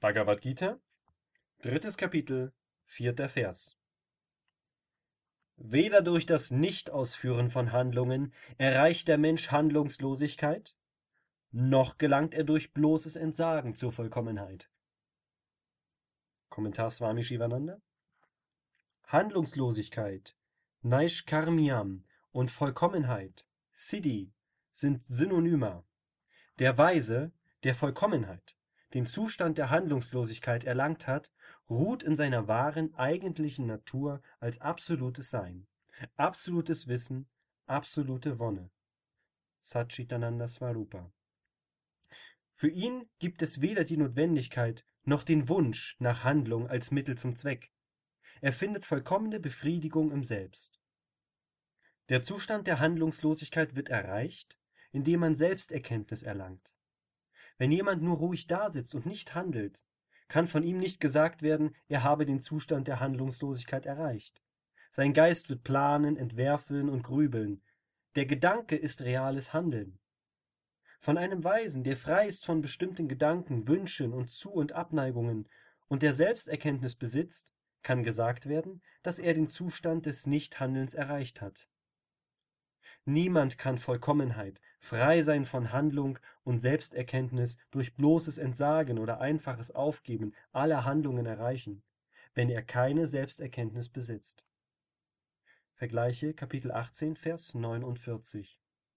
Bhagavad Gita, drittes Kapitel, vierter Vers. Weder durch das Nichtausführen von Handlungen erreicht der Mensch Handlungslosigkeit, noch gelangt er durch bloßes Entsagen zur Vollkommenheit. Kommentar Swami Shivananda. Handlungslosigkeit, Naishkarmyam und Vollkommenheit, Siddhi, sind Synonyma. Der Weise, der Vollkommenheit, den Zustand der Handlungslosigkeit erlangt hat, ruht in seiner wahren, eigentlichen Natur als absolutes Sein, absolutes Wissen, absolute Wonne. Satchitananda Swarupa. Für ihn gibt es weder die Notwendigkeit noch den Wunsch nach Handlung als Mittel zum Zweck. Er findet vollkommene Befriedigung im Selbst. Der Zustand der Handlungslosigkeit wird erreicht, indem man Selbsterkenntnis erlangt. Wenn jemand nur ruhig dasitzt und nicht handelt, kann von ihm nicht gesagt werden, er habe den Zustand der Handlungslosigkeit erreicht. Sein Geist wird planen, entwerfen und grübeln. Der Gedanke ist reales Handeln. Von einem Weisen, der frei ist von bestimmten Gedanken, Wünschen und Zu- und Abneigungen und der Selbsterkenntnis besitzt, kann gesagt werden, dass er den Zustand des Nichthandelns erreicht hat. Niemand kann Vollkommenheit, frei sein von Handlung und Selbsterkenntnis durch bloßes Entsagen oder einfaches Aufgeben aller Handlungen erreichen, wenn er keine Selbsterkenntnis besitzt. Vergleiche Kapitel 18, Vers 49